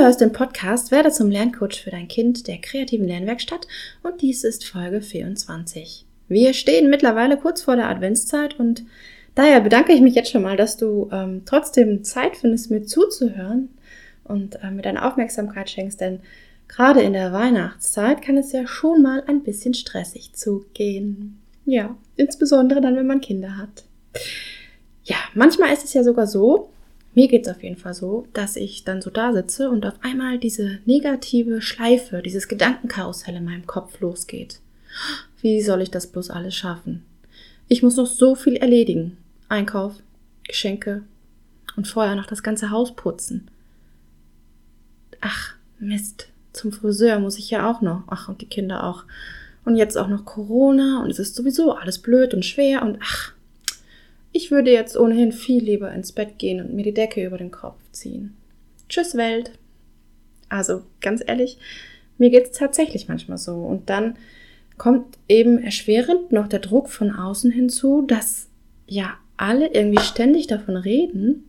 Hörst den Podcast Werde zum Lerncoach für dein Kind der kreativen Lernwerkstatt und dies ist Folge 24. Wir stehen mittlerweile kurz vor der Adventszeit und daher bedanke ich mich jetzt schon mal, dass du ähm, trotzdem Zeit findest, mir zuzuhören und äh, mir deine Aufmerksamkeit schenkst, denn gerade in der Weihnachtszeit kann es ja schon mal ein bisschen stressig zugehen. Ja, insbesondere dann, wenn man Kinder hat. Ja, manchmal ist es ja sogar so, mir geht es auf jeden Fall so, dass ich dann so da sitze und auf einmal diese negative Schleife, dieses Gedankenkarussell in meinem Kopf losgeht. Wie soll ich das bloß alles schaffen? Ich muss noch so viel erledigen. Einkauf, Geschenke und vorher noch das ganze Haus putzen. Ach, Mist. Zum Friseur muss ich ja auch noch. Ach, und die Kinder auch. Und jetzt auch noch Corona und es ist sowieso alles blöd und schwer und ach, ich würde jetzt ohnehin viel lieber ins Bett gehen und mir die Decke über den Kopf ziehen. Tschüss Welt. Also ganz ehrlich, mir geht es tatsächlich manchmal so. Und dann kommt eben erschwerend noch der Druck von außen hinzu, dass ja alle irgendwie ständig davon reden.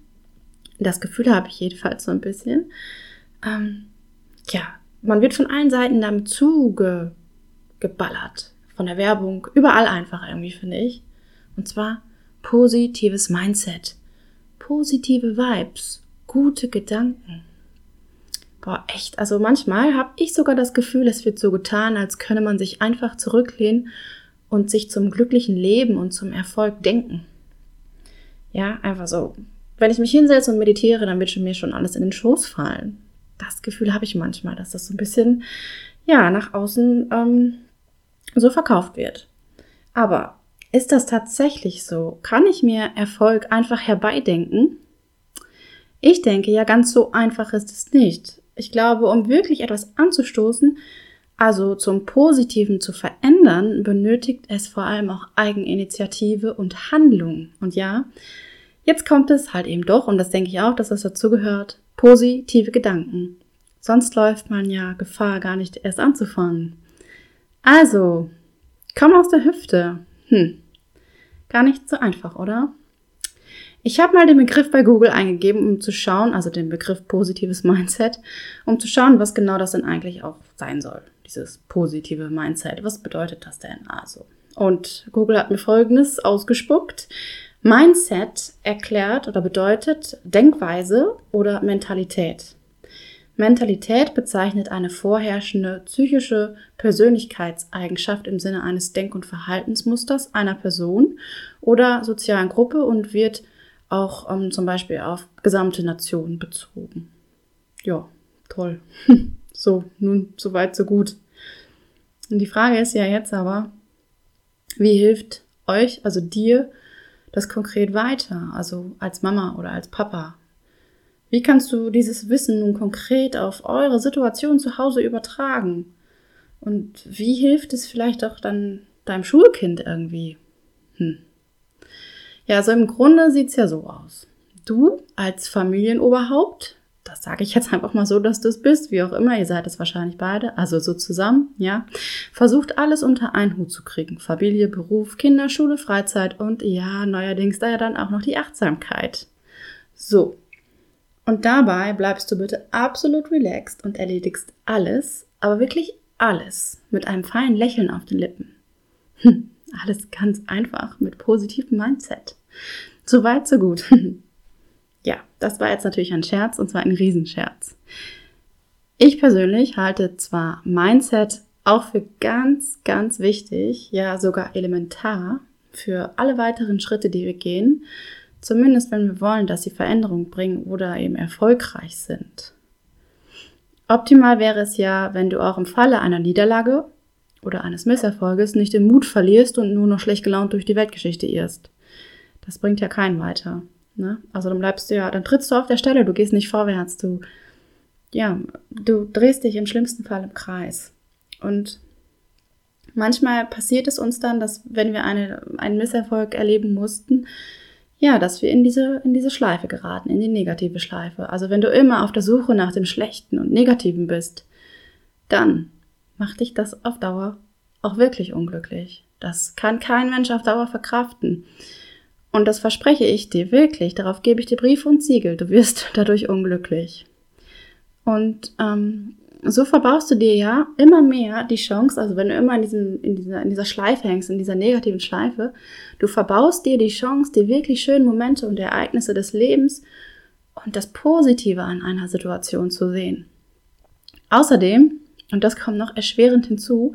Das Gefühl habe ich jedenfalls so ein bisschen. Ähm, ja, man wird von allen Seiten damit zugeballert. Von der Werbung, überall einfach irgendwie, finde ich. Und zwar positives Mindset, positive Vibes, gute Gedanken. Boah, echt, also manchmal habe ich sogar das Gefühl, es wird so getan, als könne man sich einfach zurücklehnen und sich zum glücklichen Leben und zum Erfolg denken. Ja, einfach so. Wenn ich mich hinsetze und meditiere, dann wird mir schon alles in den Schoß fallen. Das Gefühl habe ich manchmal, dass das so ein bisschen, ja, nach außen ähm, so verkauft wird. Aber ist das tatsächlich so? Kann ich mir Erfolg einfach herbeidenken? Ich denke ja, ganz so einfach ist es nicht. Ich glaube, um wirklich etwas anzustoßen, also zum Positiven zu verändern, benötigt es vor allem auch Eigeninitiative und Handlung. Und ja, jetzt kommt es halt eben doch, und das denke ich auch, dass das dazu gehört, positive Gedanken. Sonst läuft man ja Gefahr, gar nicht erst anzufangen. Also, komm aus der Hüfte. Hm, gar nicht so einfach, oder? Ich habe mal den Begriff bei Google eingegeben, um zu schauen, also den Begriff positives Mindset, um zu schauen, was genau das denn eigentlich auch sein soll, dieses positive Mindset. Was bedeutet das denn also? Und Google hat mir Folgendes ausgespuckt. Mindset erklärt oder bedeutet Denkweise oder Mentalität. Mentalität bezeichnet eine vorherrschende psychische Persönlichkeitseigenschaft im Sinne eines Denk- und Verhaltensmusters einer Person oder sozialen Gruppe und wird auch ähm, zum Beispiel auf gesamte Nationen bezogen. Ja, toll. so, nun, so weit, so gut. Und die Frage ist ja jetzt aber, wie hilft euch, also dir, das konkret weiter, also als Mama oder als Papa? Wie kannst du dieses Wissen nun konkret auf eure Situation zu Hause übertragen? Und wie hilft es vielleicht auch dann deinem Schulkind irgendwie? Hm. Ja, also im Grunde sieht's ja so aus. Du als Familienoberhaupt, das sage ich jetzt einfach mal so, dass du es bist, wie auch immer, ihr seid es wahrscheinlich beide, also so zusammen, ja, versucht alles unter einen Hut zu kriegen. Familie, Beruf, Kinder, Schule, Freizeit und ja, neuerdings da ja dann auch noch die Achtsamkeit. So, und dabei bleibst du bitte absolut relaxed und erledigst alles, aber wirklich alles mit einem feinen Lächeln auf den Lippen. Hm, alles ganz einfach mit positivem Mindset. So weit, so gut. ja, das war jetzt natürlich ein Scherz und zwar ein Riesenscherz. Ich persönlich halte zwar Mindset auch für ganz, ganz wichtig, ja sogar elementar für alle weiteren Schritte, die wir gehen, Zumindest wenn wir wollen, dass sie Veränderung bringen oder eben erfolgreich sind. Optimal wäre es ja, wenn du auch im Falle einer Niederlage oder eines Misserfolges nicht den Mut verlierst und nur noch schlecht gelaunt durch die Weltgeschichte irrst. Das bringt ja keinen weiter. Ne? Also dann bleibst du ja, dann trittst du auf der Stelle, du gehst nicht vorwärts, du ja, du drehst dich im schlimmsten Fall im Kreis. Und manchmal passiert es uns dann, dass wenn wir eine, einen Misserfolg erleben mussten, ja, dass wir in diese, in diese Schleife geraten, in die negative Schleife. Also wenn du immer auf der Suche nach dem Schlechten und Negativen bist, dann macht dich das auf Dauer auch wirklich unglücklich. Das kann kein Mensch auf Dauer verkraften. Und das verspreche ich dir wirklich, darauf gebe ich dir Brief und Siegel, du wirst dadurch unglücklich. Und ähm, so verbaust du dir ja immer mehr die Chance, also wenn du immer in, diesem, in, dieser, in dieser Schleife hängst, in dieser negativen Schleife, du verbaust dir die Chance, die wirklich schönen Momente und Ereignisse des Lebens und das Positive an einer Situation zu sehen. Außerdem, und das kommt noch erschwerend hinzu,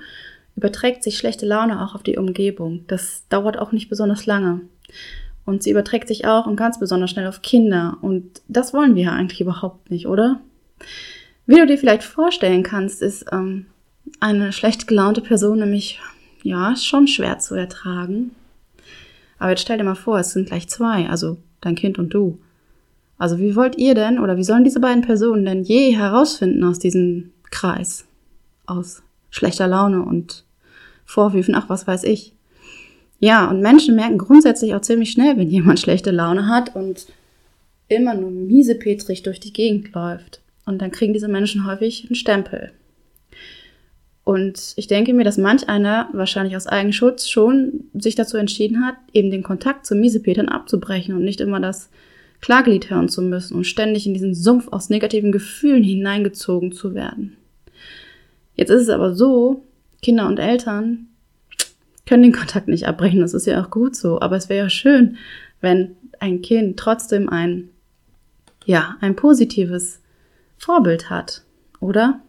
überträgt sich schlechte Laune auch auf die Umgebung. Das dauert auch nicht besonders lange. Und sie überträgt sich auch und ganz besonders schnell auf Kinder. Und das wollen wir ja eigentlich überhaupt nicht, oder? Wie du dir vielleicht vorstellen kannst, ist ähm, eine schlecht gelaunte Person nämlich, ja, schon schwer zu ertragen. Aber jetzt stell dir mal vor, es sind gleich zwei, also dein Kind und du. Also wie wollt ihr denn oder wie sollen diese beiden Personen denn je herausfinden aus diesem Kreis? Aus schlechter Laune und Vorwürfen, ach was weiß ich. Ja, und Menschen merken grundsätzlich auch ziemlich schnell, wenn jemand schlechte Laune hat und immer nur miesepetrig durch die Gegend läuft. Und dann kriegen diese Menschen häufig einen Stempel. Und ich denke mir, dass manch einer wahrscheinlich aus Eigenschutz schon sich dazu entschieden hat, eben den Kontakt zu Miesepetern abzubrechen und nicht immer das Klagelied hören zu müssen und ständig in diesen Sumpf aus negativen Gefühlen hineingezogen zu werden. Jetzt ist es aber so, Kinder und Eltern können den Kontakt nicht abbrechen, das ist ja auch gut so, aber es wäre ja schön, wenn ein Kind trotzdem ein, ja, ein positives Vorbild hat, oder?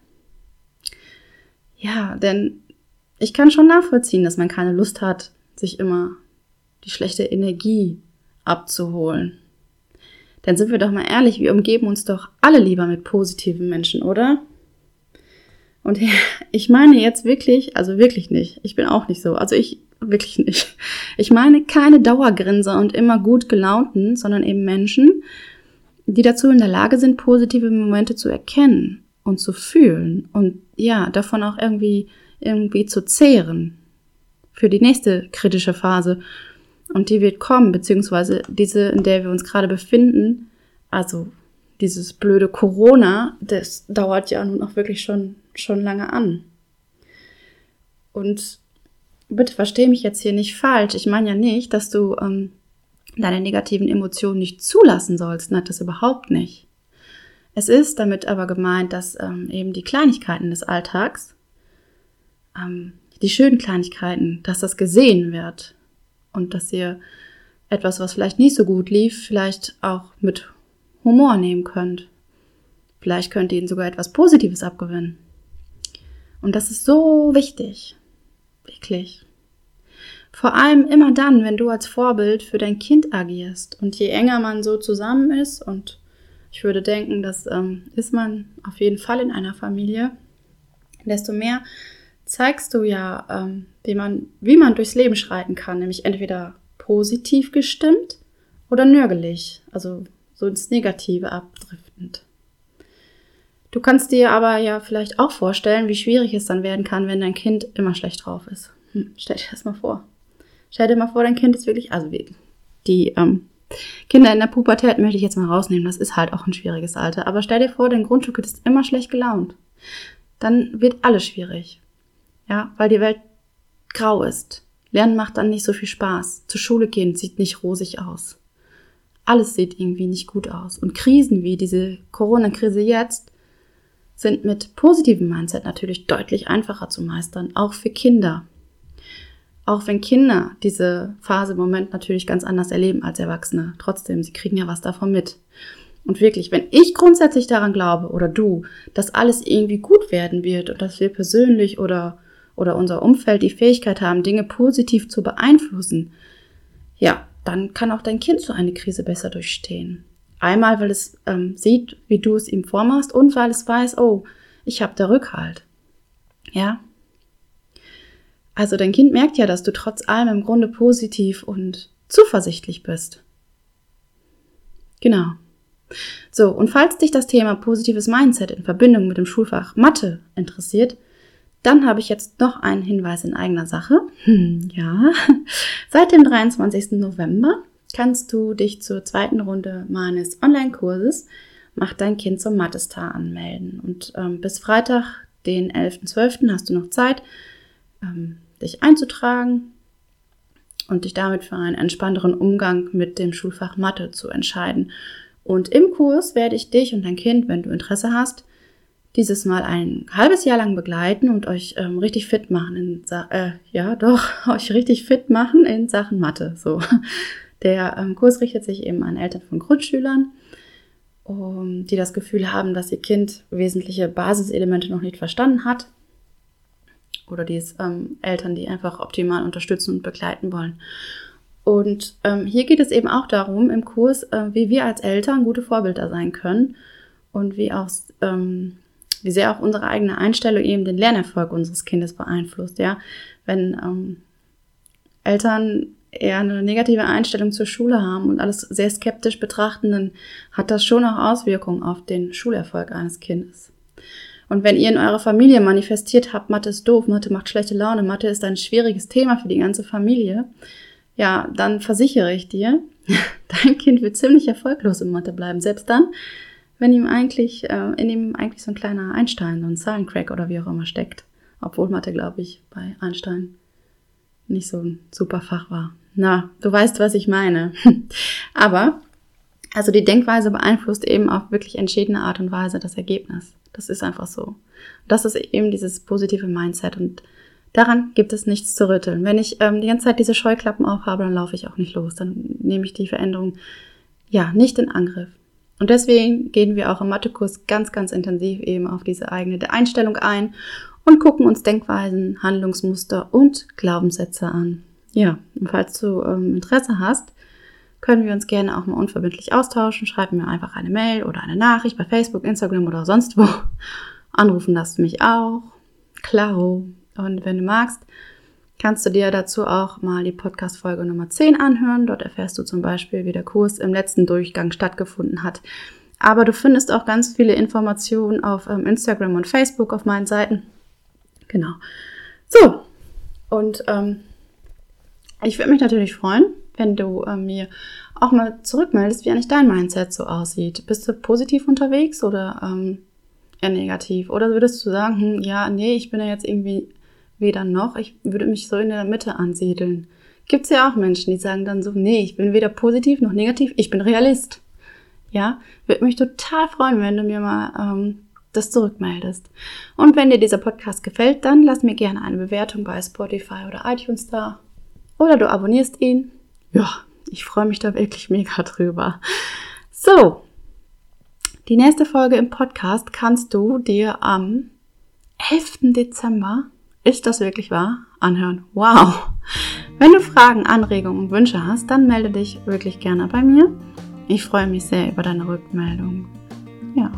Ja, denn ich kann schon nachvollziehen, dass man keine Lust hat, sich immer die schlechte Energie abzuholen. Denn sind wir doch mal ehrlich, wir umgeben uns doch alle lieber mit positiven Menschen, oder? Und ich meine jetzt wirklich, also wirklich nicht. Ich bin auch nicht so. Also ich wirklich nicht. Ich meine keine Dauergrinser und immer gut gelaunten, sondern eben Menschen, die dazu in der Lage sind, positive Momente zu erkennen und zu fühlen und ja, davon auch irgendwie, irgendwie zu zehren für die nächste kritische Phase. Und die wird kommen, beziehungsweise diese, in der wir uns gerade befinden, also dieses blöde Corona, das dauert ja nun auch wirklich schon, schon lange an. Und bitte verstehe mich jetzt hier nicht falsch. Ich meine ja nicht, dass du ähm, deine negativen Emotionen nicht zulassen sollst. Nein, das überhaupt nicht. Es ist damit aber gemeint, dass ähm, eben die Kleinigkeiten des Alltags, ähm, die schönen Kleinigkeiten, dass das gesehen wird und dass ihr etwas, was vielleicht nicht so gut lief, vielleicht auch mit Humor nehmen könnt. Vielleicht könnt ihr ihnen sogar etwas Positives abgewinnen. Und das ist so wichtig. Wirklich. Vor allem immer dann, wenn du als Vorbild für dein Kind agierst. Und je enger man so zusammen ist, und ich würde denken, das ähm, ist man auf jeden Fall in einer Familie, desto mehr zeigst du ja, ähm, wie, man, wie man durchs Leben schreiten kann, nämlich entweder positiv gestimmt oder nörgelig, also so ins Negative abdriftend. Du kannst dir aber ja vielleicht auch vorstellen, wie schwierig es dann werden kann, wenn dein Kind immer schlecht drauf ist. Hm, stell dir das mal vor. Stell dir mal vor, dein Kind ist wirklich, also die ähm, Kinder in der Pubertät möchte ich jetzt mal rausnehmen, das ist halt auch ein schwieriges Alter. Aber stell dir vor, dein Grundstück ist immer schlecht gelaunt. Dann wird alles schwierig. Ja, weil die Welt grau ist. Lernen macht dann nicht so viel Spaß. Zur Schule gehen sieht nicht rosig aus. Alles sieht irgendwie nicht gut aus. Und Krisen wie diese Corona-Krise jetzt sind mit positivem Mindset natürlich deutlich einfacher zu meistern, auch für Kinder. Auch wenn Kinder diese Phase im Moment natürlich ganz anders erleben als Erwachsene. Trotzdem, sie kriegen ja was davon mit. Und wirklich, wenn ich grundsätzlich daran glaube oder du, dass alles irgendwie gut werden wird und dass wir persönlich oder, oder unser Umfeld die Fähigkeit haben, Dinge positiv zu beeinflussen, ja, dann kann auch dein Kind so eine Krise besser durchstehen. Einmal, weil es ähm, sieht, wie du es ihm vormachst und weil es weiß, oh, ich habe da Rückhalt. Ja, also dein Kind merkt ja, dass du trotz allem im Grunde positiv und zuversichtlich bist. Genau. So, und falls dich das Thema positives Mindset in Verbindung mit dem Schulfach Mathe interessiert, dann habe ich jetzt noch einen Hinweis in eigener Sache. Hm, ja, seit dem 23. November kannst du dich zur zweiten Runde meines Online-Kurses Mach dein Kind zum Mathe-Star anmelden. Und ähm, bis Freitag, den 11.12., hast du noch Zeit, ähm, dich einzutragen und dich damit für einen entspannteren Umgang mit dem Schulfach Mathe zu entscheiden. Und im Kurs werde ich dich und dein Kind, wenn du Interesse hast, dieses Mal ein halbes Jahr lang begleiten und euch ähm, richtig fit machen in Sa äh, ja doch euch richtig fit machen in Sachen Mathe. So der ähm, Kurs richtet sich eben an Eltern von Grundschülern, um, die das Gefühl haben, dass ihr Kind wesentliche Basiselemente noch nicht verstanden hat oder die ähm, Eltern, die einfach optimal unterstützen und begleiten wollen. Und ähm, hier geht es eben auch darum im Kurs, äh, wie wir als Eltern gute Vorbilder sein können und wie auch ähm, wie sehr auch unsere eigene Einstellung eben den Lernerfolg unseres Kindes beeinflusst. Ja, wenn ähm, Eltern eher eine negative Einstellung zur Schule haben und alles sehr skeptisch betrachten, dann hat das schon auch Auswirkungen auf den Schulerfolg eines Kindes. Und wenn ihr in eurer Familie manifestiert habt, Mathe ist doof, Mathe macht schlechte Laune, Mathe ist ein schwieriges Thema für die ganze Familie, ja, dann versichere ich dir, dein Kind wird ziemlich erfolglos in Mathe bleiben. Selbst dann, wenn ihm eigentlich, äh, in ihm eigentlich so ein kleiner Einstein, so ein Zahlencrack oder wie auch immer steckt. Obwohl Mathe, glaube ich, bei Einstein nicht so ein super Fach war. Na, du weißt, was ich meine. Aber, also die Denkweise beeinflusst eben auf wirklich entschiedene Art und Weise das Ergebnis. Das ist einfach so. Das ist eben dieses positive Mindset und daran gibt es nichts zu rütteln. Wenn ich ähm, die ganze Zeit diese Scheuklappen aufhabe, dann laufe ich auch nicht los. Dann nehme ich die Veränderung ja nicht in Angriff. Und deswegen gehen wir auch im Mathekurs ganz, ganz intensiv eben auf diese eigene Einstellung ein und gucken uns Denkweisen, Handlungsmuster und Glaubenssätze an. Ja, und falls du ähm, Interesse hast, können wir uns gerne auch mal unverbindlich austauschen. Schreib mir einfach eine Mail oder eine Nachricht bei Facebook, Instagram oder sonst wo. Anrufen darfst du mich auch. Klaro. Und wenn du magst, kannst du dir dazu auch mal die Podcast-Folge Nummer 10 anhören. Dort erfährst du zum Beispiel, wie der Kurs im letzten Durchgang stattgefunden hat. Aber du findest auch ganz viele Informationen auf ähm, Instagram und Facebook auf meinen Seiten. Genau. So. Und ähm, ich würde mich natürlich freuen, wenn du äh, mir auch mal zurückmeldest, wie eigentlich dein Mindset so aussieht. Bist du positiv unterwegs oder ähm, eher negativ? Oder würdest du sagen, hm, ja, nee, ich bin ja jetzt irgendwie weder noch, ich würde mich so in der Mitte ansiedeln. Gibt es ja auch Menschen, die sagen dann so, nee, ich bin weder positiv noch negativ, ich bin Realist. Ja, würde mich total freuen, wenn du mir mal ähm, das zurückmeldest. Und wenn dir dieser Podcast gefällt, dann lass mir gerne eine Bewertung bei Spotify oder iTunes da. Oder du abonnierst ihn. Ja, ich freue mich da wirklich mega drüber. So, die nächste Folge im Podcast kannst du dir am 11. Dezember ist das wirklich wahr? Anhören. Wow! Wenn du Fragen, Anregungen und Wünsche hast, dann melde dich wirklich gerne bei mir. Ich freue mich sehr über deine Rückmeldung. Ja.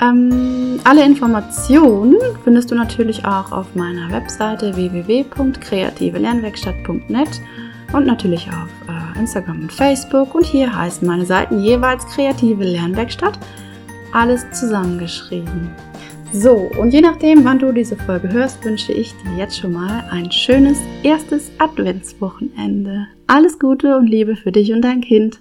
Ähm, alle Informationen findest du natürlich auch auf meiner Webseite www.kreativelernwerkstatt.net und natürlich auf äh, Instagram und Facebook. Und hier heißen meine Seiten jeweils Kreative Lernwerkstatt. Alles zusammengeschrieben. So, und je nachdem, wann du diese Folge hörst, wünsche ich dir jetzt schon mal ein schönes erstes Adventswochenende. Alles Gute und Liebe für dich und dein Kind.